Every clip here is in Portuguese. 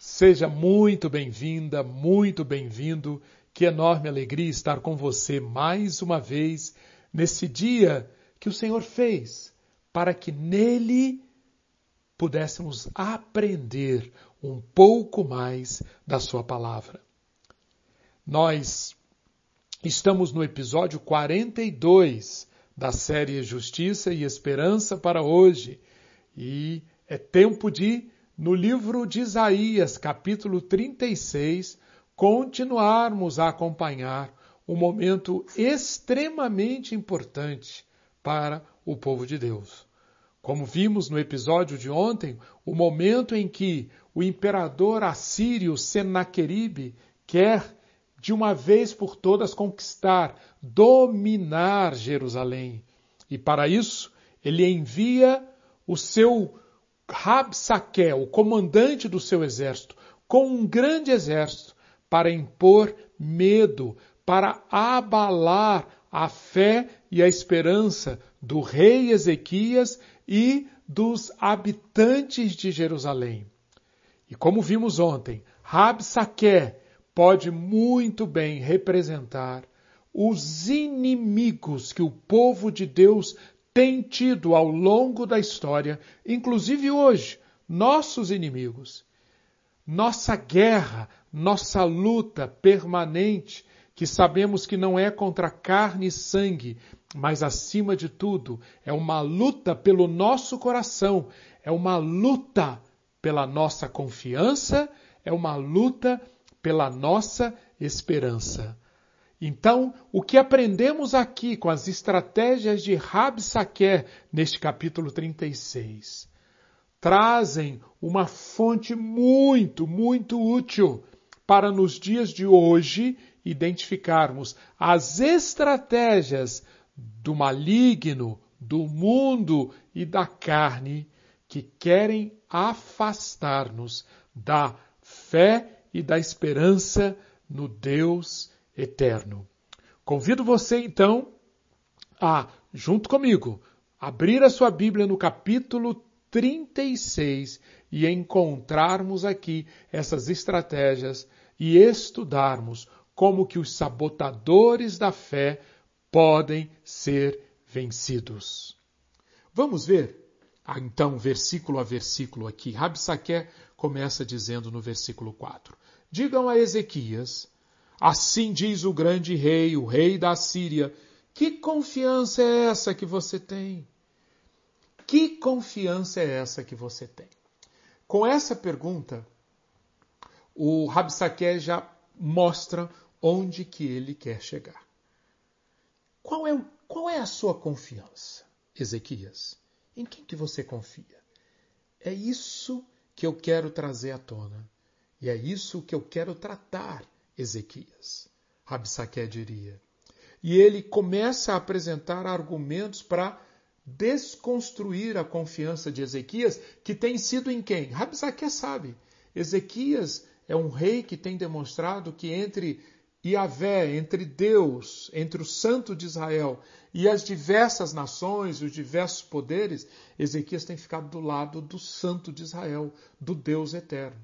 Seja muito bem-vinda, muito bem-vindo. Que enorme alegria estar com você mais uma vez nesse dia que o Senhor fez para que nele pudéssemos aprender um pouco mais da Sua palavra. Nós estamos no episódio 42 da série Justiça e Esperança para hoje e é tempo de no livro de Isaías, capítulo 36, continuarmos a acompanhar um momento extremamente importante para o povo de Deus. Como vimos no episódio de ontem, o momento em que o imperador assírio Senaqueribe quer de uma vez por todas conquistar, dominar Jerusalém. E para isso, ele envia o seu Rabsaque, o comandante do seu exército, com um grande exército, para impor medo, para abalar a fé e a esperança do rei Ezequias e dos habitantes de Jerusalém. E como vimos ontem, Rabsaque pode muito bem representar os inimigos que o povo de Deus tem tido ao longo da história, inclusive hoje, nossos inimigos. Nossa guerra, nossa luta permanente, que sabemos que não é contra carne e sangue, mas acima de tudo, é uma luta pelo nosso coração, é uma luta pela nossa confiança, é uma luta pela nossa esperança. Então, o que aprendemos aqui com as estratégias de Rabsaquer neste capítulo 36 trazem uma fonte muito, muito útil para nos dias de hoje identificarmos as estratégias do maligno, do mundo e da carne que querem afastar-nos da fé e da esperança no Deus eterno. Convido você então a, junto comigo, abrir a sua Bíblia no capítulo 36 e encontrarmos aqui essas estratégias e estudarmos como que os sabotadores da fé podem ser vencidos. Vamos ver ah, então versículo a versículo aqui. Rabsaque começa dizendo no versículo 4: Digam a Ezequias Assim diz o grande rei, o rei da Síria. Que confiança é essa que você tem? Que confiança é essa que você tem? Com essa pergunta, o Rabsaque já mostra onde que ele quer chegar. Qual é, qual é a sua confiança, Ezequias? Em quem que você confia? É isso que eu quero trazer à tona. E é isso que eu quero tratar Ezequias. Rabsaque diria. E ele começa a apresentar argumentos para desconstruir a confiança de Ezequias, que tem sido em quem? Rabsaque sabe. Ezequias é um rei que tem demonstrado que entre Yahvé, entre Deus, entre o Santo de Israel e as diversas nações, os diversos poderes, Ezequias tem ficado do lado do Santo de Israel, do Deus eterno.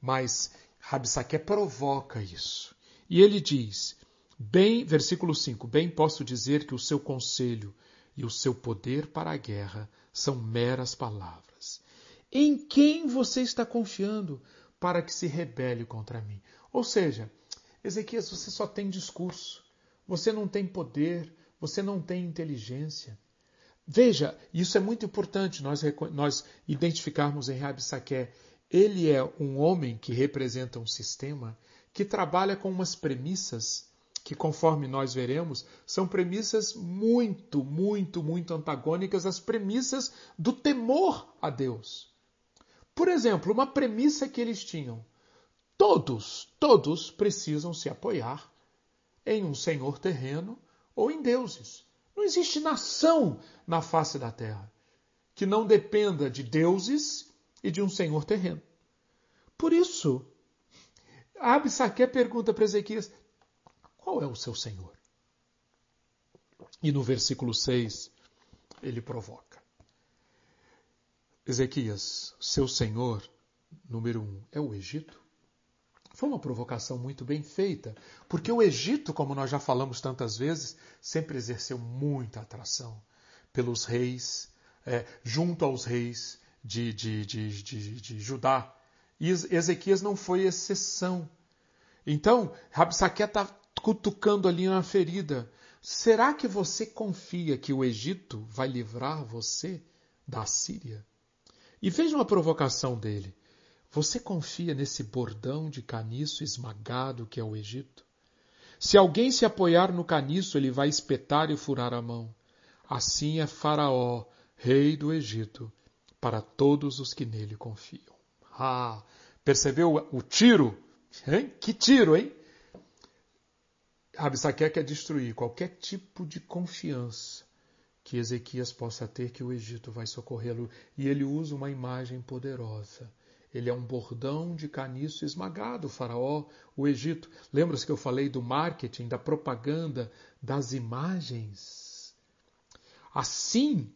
Mas Rabsaque provoca isso. E ele diz, bem, versículo 5, bem posso dizer que o seu conselho e o seu poder para a guerra são meras palavras. Em quem você está confiando para que se rebele contra mim? Ou seja, Ezequias, você só tem discurso, você não tem poder, você não tem inteligência. Veja, isso é muito importante nós, nós identificarmos em Rabsaque. Ele é um homem que representa um sistema que trabalha com umas premissas que, conforme nós veremos, são premissas muito, muito, muito antagônicas às premissas do temor a Deus. Por exemplo, uma premissa que eles tinham: todos, todos precisam se apoiar em um senhor terreno ou em deuses. Não existe nação na face da terra que não dependa de deuses e de um senhor terreno. Por isso, Absaque pergunta para Ezequias: qual é o seu senhor? E no versículo 6, ele provoca. Ezequias, seu senhor número um é o Egito. Foi uma provocação muito bem feita, porque o Egito, como nós já falamos tantas vezes, sempre exerceu muita atração pelos reis, é, junto aos reis de, de, de, de Judá. E Ezequias não foi exceção. Então, Rabsaque está cutucando ali na ferida. Será que você confia que o Egito vai livrar você da Síria? E veja uma provocação dele. Você confia nesse bordão de caniço esmagado que é o Egito? Se alguém se apoiar no caniço, ele vai espetar e furar a mão. Assim é Faraó, rei do Egito, para todos os que nele confiam. Ah, percebeu o tiro? Hein? Que tiro, hein? Rabissaque quer destruir qualquer tipo de confiança que Ezequias possa ter que o Egito vai socorrê-lo. E ele usa uma imagem poderosa. Ele é um bordão de caniço esmagado, o faraó, o Egito. Lembra-se que eu falei do marketing, da propaganda, das imagens? Assim,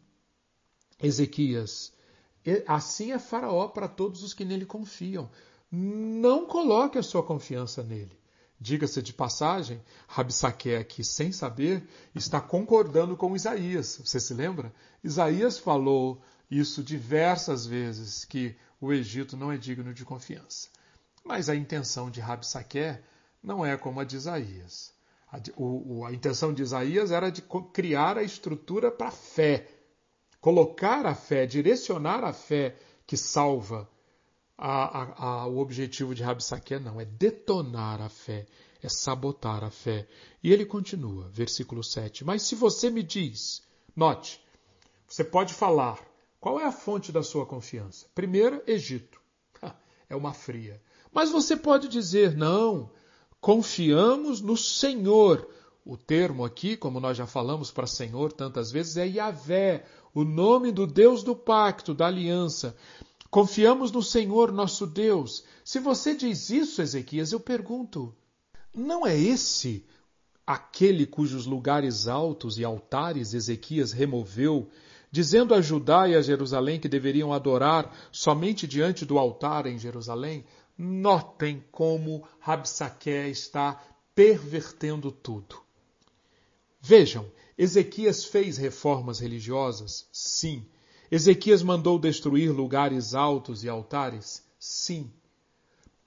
Ezequias, assim é faraó para todos os que nele confiam. Não coloque a sua confiança nele. Diga-se de passagem, Rabsaque aqui, sem saber, está concordando com Isaías. Você se lembra? Isaías falou isso diversas vezes, que o Egito não é digno de confiança. Mas a intenção de Rabsaque não é como a de Isaías. A, o, a intenção de Isaías era de criar a estrutura para a fé, colocar a fé, direcionar a fé que salva. A, a, o objetivo de Rabsaque não, é detonar a fé, é sabotar a fé. E ele continua, versículo 7. Mas se você me diz, note, você pode falar, qual é a fonte da sua confiança? Primeiro, Egito. É uma fria. Mas você pode dizer, não, confiamos no Senhor. O termo aqui, como nós já falamos para Senhor tantas vezes, é Yahvé, o nome do Deus do pacto, da aliança. Confiamos no Senhor nosso Deus. Se você diz isso, Ezequias, eu pergunto: não é esse aquele cujos lugares altos e altares Ezequias removeu dizendo a Judá e a Jerusalém que deveriam adorar somente diante do altar em Jerusalém, notem como Rabsaque está pervertendo tudo. Vejam, Ezequias fez reformas religiosas? Sim. Ezequias mandou destruir lugares altos e altares? Sim.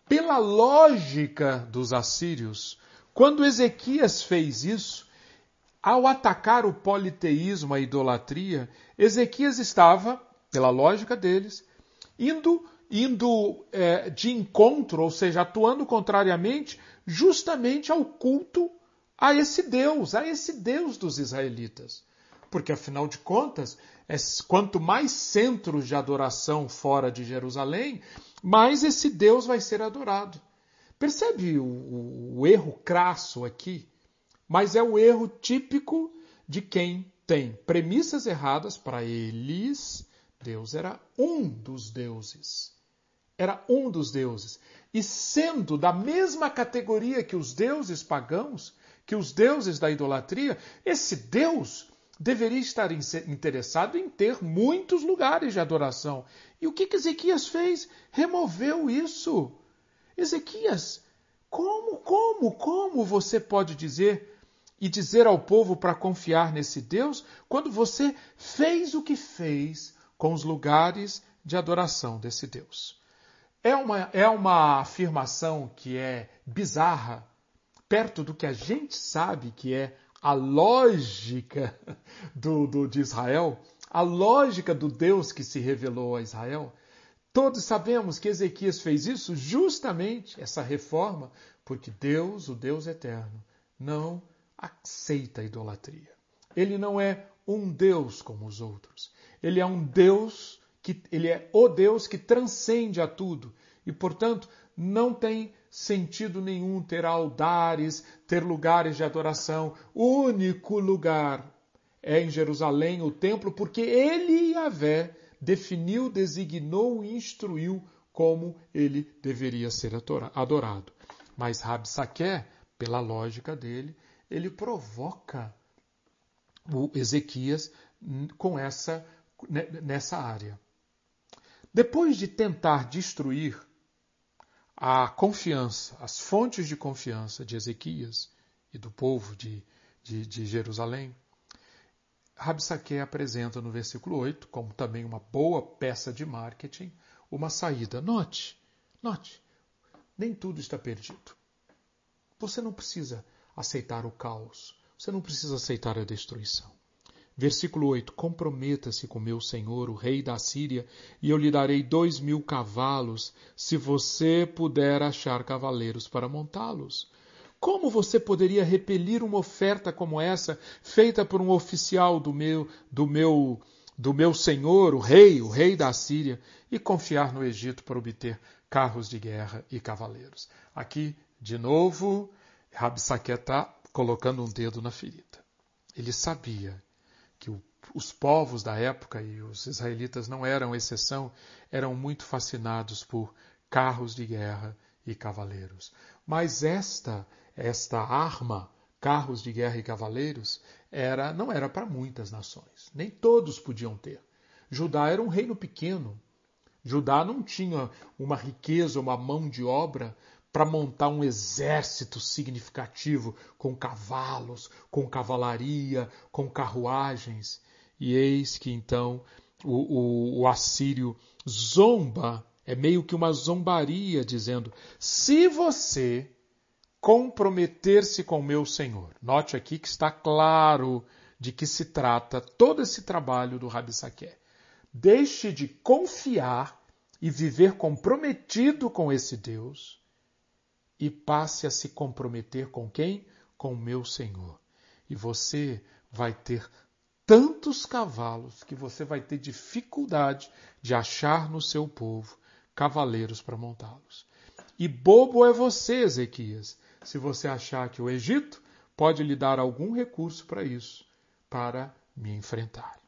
Pela lógica dos assírios, quando Ezequias fez isso, ao atacar o politeísmo, a idolatria, Ezequias estava, pela lógica deles, indo, indo é, de encontro, ou seja, atuando contrariamente, justamente ao culto a esse Deus, a esse Deus dos israelitas. Porque, afinal de contas, é, quanto mais centros de adoração fora de Jerusalém, mais esse Deus vai ser adorado. Percebe o, o, o erro crasso aqui? Mas é o erro típico de quem tem premissas erradas para eles. Deus era um dos deuses. Era um dos deuses. E sendo da mesma categoria que os deuses pagãos, que os deuses da idolatria, esse Deus deveria estar interessado em ter muitos lugares de adoração. E o que, que Ezequias fez? Removeu isso. Ezequias, como, como, como você pode dizer e dizer ao povo para confiar nesse Deus quando você fez o que fez com os lugares de adoração desse Deus. É uma, é uma afirmação que é bizarra, perto do que a gente sabe que é a lógica do, do, de Israel, a lógica do Deus que se revelou a Israel. Todos sabemos que Ezequias fez isso justamente, essa reforma, porque Deus, o Deus eterno, não aceita a idolatria. Ele não é um Deus como os outros. Ele é um Deus que ele é o Deus que transcende a tudo e, portanto, não tem sentido nenhum ter altares, ter lugares de adoração. O único lugar é em Jerusalém, o templo, porque ele, Yahvé, definiu, designou e instruiu como ele deveria ser adorado. Mas Rabsaque, pela lógica dele, ele provoca o Ezequias com essa nessa área. Depois de tentar destruir a confiança, as fontes de confiança de Ezequias e do povo de, de, de Jerusalém, Rabsaque apresenta no versículo 8, como também uma boa peça de marketing, uma saída. Note, note, nem tudo está perdido. Você não precisa aceitar o caos, você não precisa aceitar a destruição. Versículo 8: Comprometa-se com meu senhor, o rei da Síria, e eu lhe darei dois mil cavalos, se você puder achar cavaleiros para montá-los. Como você poderia repelir uma oferta como essa, feita por um oficial do meu, do meu, do meu senhor, o rei, o rei da Síria, e confiar no Egito para obter carros de guerra e cavaleiros? Aqui, de novo, Rabsaque está colocando um dedo na ferida. Ele sabia que o, os povos da época, e os israelitas não eram exceção, eram muito fascinados por carros de guerra e cavaleiros. Mas esta, esta arma, carros de guerra e cavaleiros, era, não era para muitas nações. Nem todos podiam ter. Judá era um reino pequeno. Judá não tinha uma riqueza, uma mão de obra para montar um exército significativo com cavalos, com cavalaria, com carruagens. E eis que então o, o, o assírio zomba, é meio que uma zombaria, dizendo: se você comprometer-se com meu Senhor, note aqui que está claro de que se trata todo esse trabalho do Rabi Saqué. Deixe de confiar e viver comprometido com esse Deus e passe a se comprometer com quem? Com o meu Senhor. E você vai ter tantos cavalos que você vai ter dificuldade de achar no seu povo cavaleiros para montá-los. E bobo é você, Ezequias, se você achar que o Egito pode lhe dar algum recurso para isso, para me enfrentar.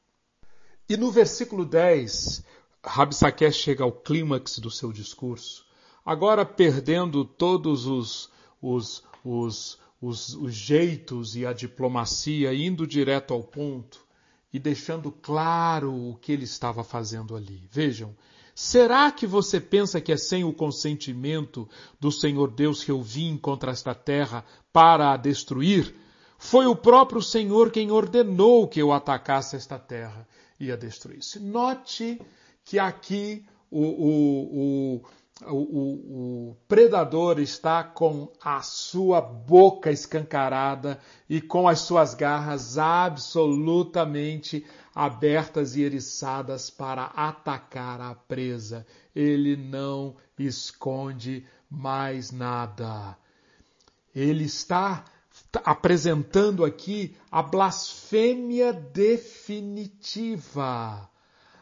E no versículo 10, Rabsaque chega ao clímax do seu discurso agora perdendo todos os, os, os, os, os jeitos e a diplomacia, indo direto ao ponto e deixando claro o que ele estava fazendo ali. Vejam, será que você pensa que é sem o consentimento do Senhor Deus que eu vim contra esta terra para a destruir? Foi o próprio Senhor quem ordenou que eu atacasse esta terra e a destruísse. Note que aqui o, o, o o, o, predador está com a sua boca escancarada e com as suas garras absolutamente abertas e eriçadas para atacar a presa. Ele não esconde mais nada. Ele está apresentando aqui a blasfêmia definitiva.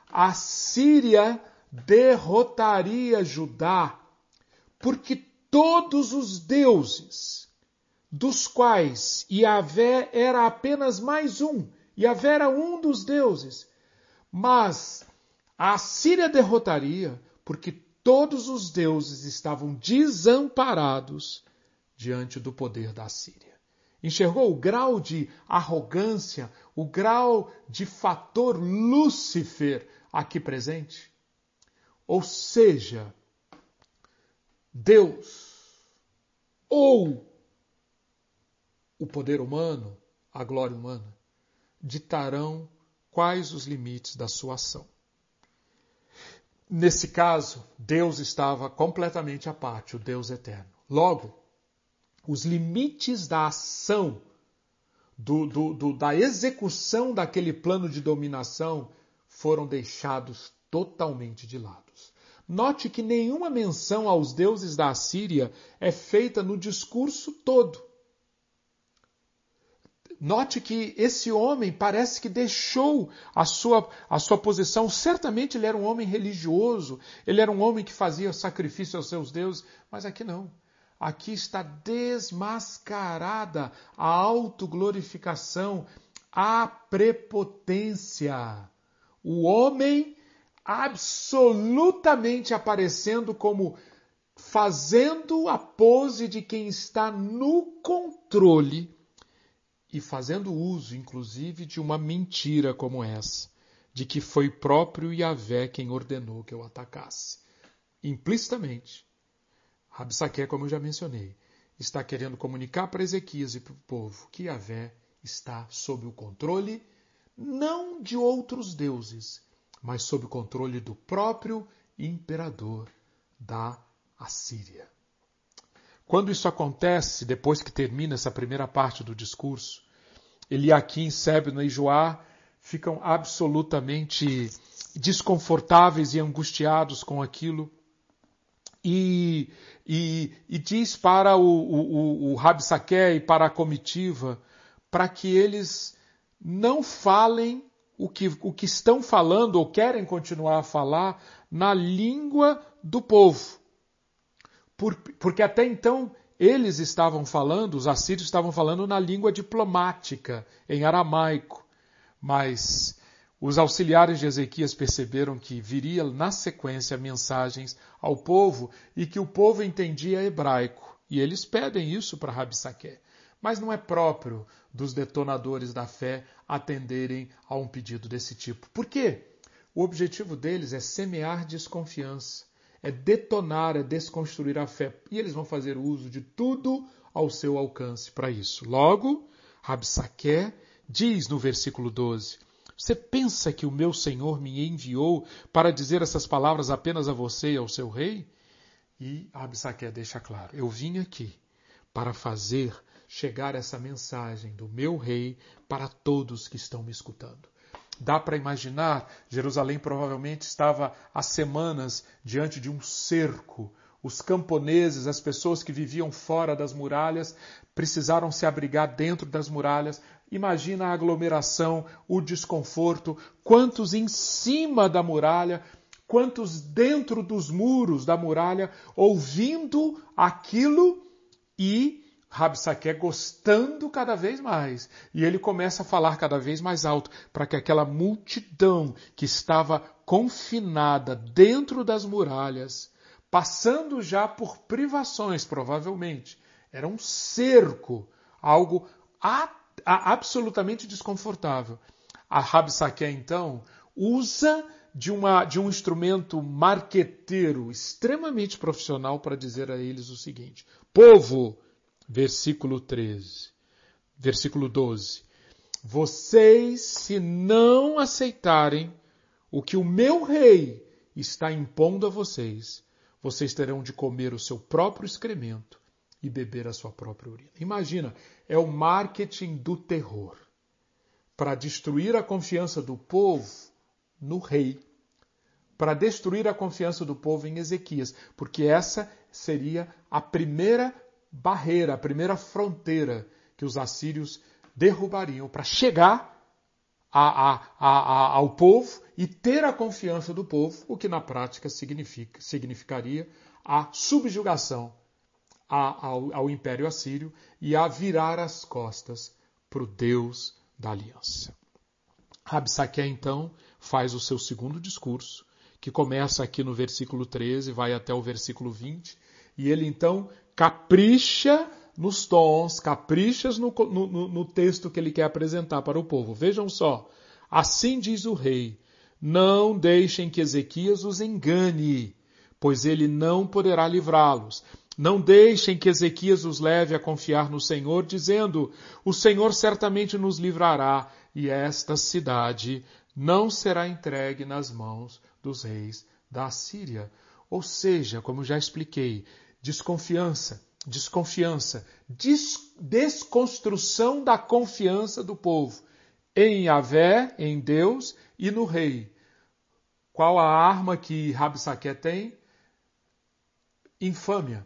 A Síria derrotaria Judá, porque todos os deuses, dos quais Yahvé era apenas mais um, Yahvé era um dos deuses, mas a Síria derrotaria, porque todos os deuses estavam desamparados diante do poder da Síria. Enxergou o grau de arrogância, o grau de fator Lúcifer aqui presente? Ou seja, Deus ou o poder humano, a glória humana, ditarão quais os limites da sua ação. Nesse caso, Deus estava completamente à parte, o Deus eterno. Logo, os limites da ação, do, do, do, da execução daquele plano de dominação foram deixados totalmente de lado. Note que nenhuma menção aos deuses da Assíria é feita no discurso todo. Note que esse homem parece que deixou a sua, a sua posição. Certamente ele era um homem religioso, ele era um homem que fazia sacrifício aos seus deuses, mas aqui não. Aqui está desmascarada a autoglorificação, a prepotência. O homem absolutamente aparecendo como fazendo a pose de quem está no controle e fazendo uso, inclusive, de uma mentira como essa. de que foi próprio Yahvé quem ordenou que eu atacasse. Implicitamente, Rabsaque, como eu já mencionei, está querendo comunicar para Ezequias e para o povo que Yahvé está sob o controle não de outros deuses, mas sob o controle do próprio imperador da Assíria. Quando isso acontece, depois que termina essa primeira parte do discurso, Eliakim, Sebna e Joá ficam absolutamente desconfortáveis e angustiados com aquilo. E, e, e diz para o, o, o e para a comitiva para que eles não falem o que, o que estão falando ou querem continuar a falar na língua do povo. Por, porque até então eles estavam falando, os assírios estavam falando na língua diplomática, em aramaico. Mas os auxiliares de Ezequias perceberam que viria na sequência mensagens ao povo e que o povo entendia hebraico. E eles pedem isso para Rabsaque. Mas não é próprio dos detonadores da fé atenderem a um pedido desse tipo. Por quê? O objetivo deles é semear desconfiança, é detonar, é desconstruir a fé. E eles vão fazer uso de tudo ao seu alcance para isso. Logo, Rabsaque diz no versículo 12: Você pensa que o meu Senhor me enviou para dizer essas palavras apenas a você e ao seu rei? E Absaque deixa claro: Eu vim aqui para fazer chegar essa mensagem do meu rei para todos que estão me escutando. Dá para imaginar, Jerusalém provavelmente estava há semanas diante de um cerco. Os camponeses, as pessoas que viviam fora das muralhas, precisaram se abrigar dentro das muralhas. Imagina a aglomeração, o desconforto, quantos em cima da muralha, quantos dentro dos muros da muralha, ouvindo aquilo e Rabsaque gostando cada vez mais. E ele começa a falar cada vez mais alto para que aquela multidão que estava confinada dentro das muralhas, passando já por privações, provavelmente, era um cerco, algo a, a, absolutamente desconfortável. A Rabsaque, então, usa de, uma, de um instrumento marqueteiro extremamente profissional para dizer a eles o seguinte: Povo, versículo 13, versículo 12. Vocês, se não aceitarem o que o meu rei está impondo a vocês, vocês terão de comer o seu próprio excremento e beber a sua própria urina. Imagina, é o marketing do terror para destruir a confiança do povo no rei, para destruir a confiança do povo em Ezequias, porque essa seria a primeira barreira, a primeira fronteira que os assírios derrubariam para chegar a, a, a, ao povo e ter a confiança do povo, o que na prática significa, significaria a subjugação ao, ao Império Assírio e a virar as costas para o Deus da aliança. Rabsaque então faz o seu segundo discurso, que começa aqui no versículo 13, vai até o versículo 20, e ele então capricha nos tons, caprichas no, no, no, texto que ele quer apresentar para o povo. Vejam só. Assim diz o rei: Não deixem que Ezequias os engane, pois ele não poderá livrá-los. Não deixem que Ezequias os leve a confiar no Senhor, dizendo: O Senhor certamente nos livrará, e esta cidade não será entregue nas mãos dos reis da Síria. Ou seja, como já expliquei, desconfiança, desconfiança, des desconstrução da confiança do povo em Yahvé, em Deus e no rei. Qual a arma que Rabsaque tem? Infâmia.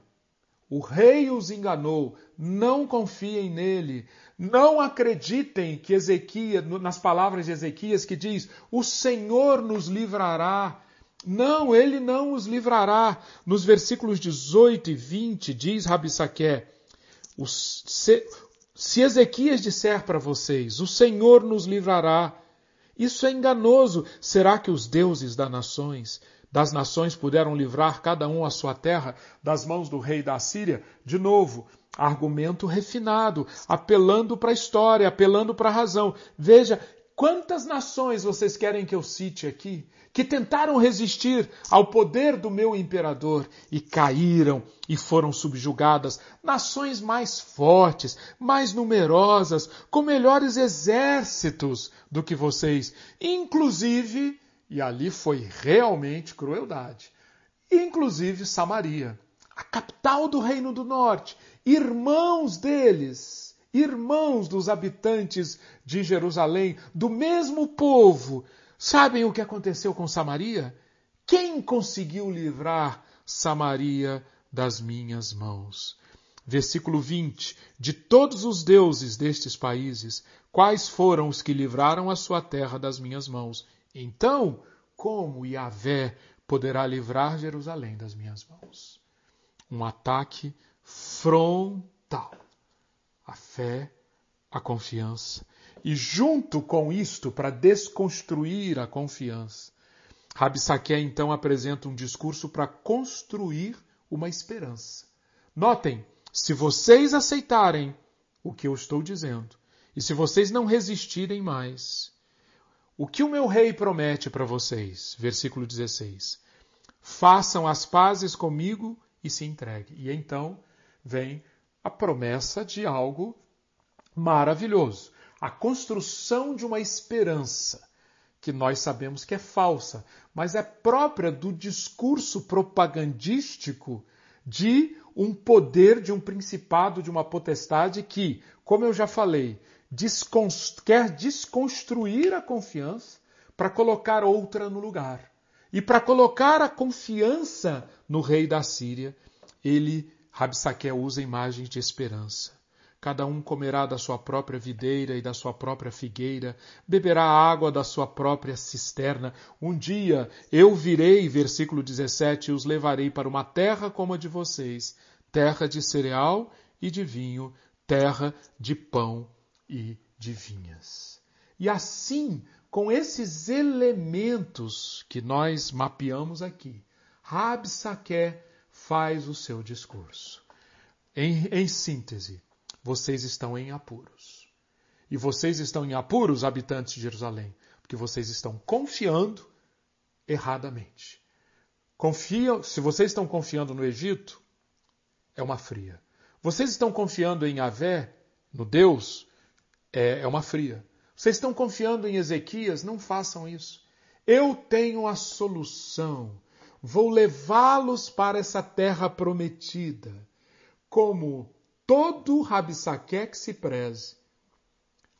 O rei os enganou, não confiem nele, não acreditem que Ezequias, nas palavras de Ezequias que diz: "O Senhor nos livrará não, ele não os livrará. Nos versículos 18 e 20 diz Rabissaque, se, se Ezequias disser para vocês, o Senhor nos livrará, isso é enganoso. Será que os deuses das nações, das nações puderam livrar cada um a sua terra das mãos do rei da Síria? De novo, argumento refinado, apelando para a história, apelando para a razão. Veja Quantas nações vocês querem que eu cite aqui que tentaram resistir ao poder do meu imperador e caíram e foram subjugadas? Nações mais fortes, mais numerosas, com melhores exércitos do que vocês, inclusive, e ali foi realmente crueldade, inclusive Samaria, a capital do Reino do Norte, irmãos deles irmãos dos habitantes de Jerusalém, do mesmo povo. Sabem o que aconteceu com Samaria? Quem conseguiu livrar Samaria das minhas mãos? Versículo 20: De todos os deuses destes países, quais foram os que livraram a sua terra das minhas mãos? Então, como Yahvé poderá livrar Jerusalém das minhas mãos? Um ataque frontal fé, a confiança. E junto com isto, para desconstruir a confiança, Rabsaqué então apresenta um discurso para construir uma esperança. Notem, se vocês aceitarem o que eu estou dizendo, e se vocês não resistirem mais, o que o meu rei promete para vocês? Versículo 16. Façam as pazes comigo e se entreguem. E então vem a promessa de algo maravilhoso. A construção de uma esperança que nós sabemos que é falsa, mas é própria do discurso propagandístico de um poder, de um principado, de uma potestade que, como eu já falei, desconst quer desconstruir a confiança para colocar outra no lugar. E para colocar a confiança no rei da Síria, ele Rabsaque usa imagens de esperança. Cada um comerá da sua própria videira e da sua própria figueira, beberá água da sua própria cisterna. Um dia eu virei, versículo 17, e os levarei para uma terra como a de vocês, terra de cereal e de vinho, terra de pão e de vinhas. E assim, com esses elementos que nós mapeamos aqui, Rabsaque faz o seu discurso. Em, em síntese, vocês estão em apuros. E vocês estão em apuros, habitantes de Jerusalém, porque vocês estão confiando erradamente. Confia, se vocês estão confiando no Egito, é uma fria. Vocês estão confiando em Avé, no Deus, é, é uma fria. Vocês estão confiando em Ezequias, não façam isso. Eu tenho a solução vou levá-los para essa terra prometida, como todo Rabsaque que se preze.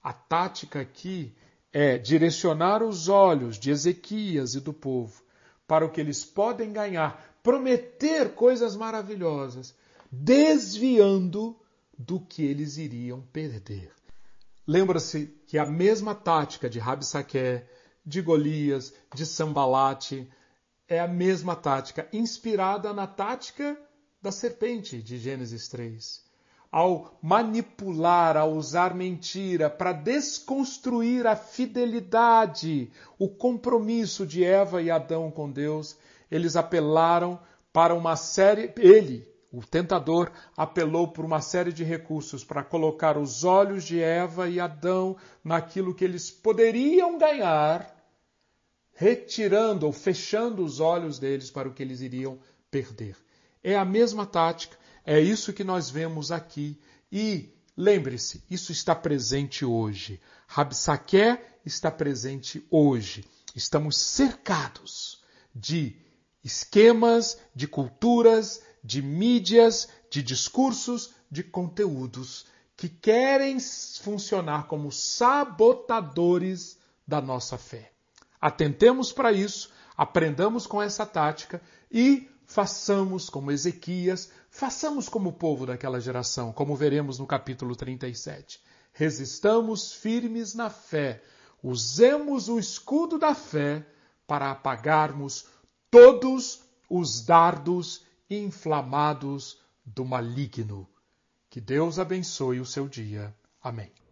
A tática aqui é direcionar os olhos de Ezequias e do povo para o que eles podem ganhar, prometer coisas maravilhosas, desviando do que eles iriam perder. Lembra-se que a mesma tática de Rabsaque, de Golias, de Sambalate, é a mesma tática, inspirada na tática da serpente de Gênesis 3. Ao manipular, ao usar mentira para desconstruir a fidelidade, o compromisso de Eva e Adão com Deus, eles apelaram para uma série. Ele, o tentador, apelou por uma série de recursos para colocar os olhos de Eva e Adão naquilo que eles poderiam ganhar retirando ou fechando os olhos deles para o que eles iriam perder. É a mesma tática, é isso que nós vemos aqui. E lembre-se, isso está presente hoje. Rabsaque está presente hoje. Estamos cercados de esquemas, de culturas, de mídias, de discursos, de conteúdos que querem funcionar como sabotadores da nossa fé. Atentemos para isso, aprendamos com essa tática e façamos como Ezequias, façamos como o povo daquela geração, como veremos no capítulo 37. Resistamos firmes na fé, usemos o escudo da fé para apagarmos todos os dardos inflamados do maligno. Que Deus abençoe o seu dia. Amém.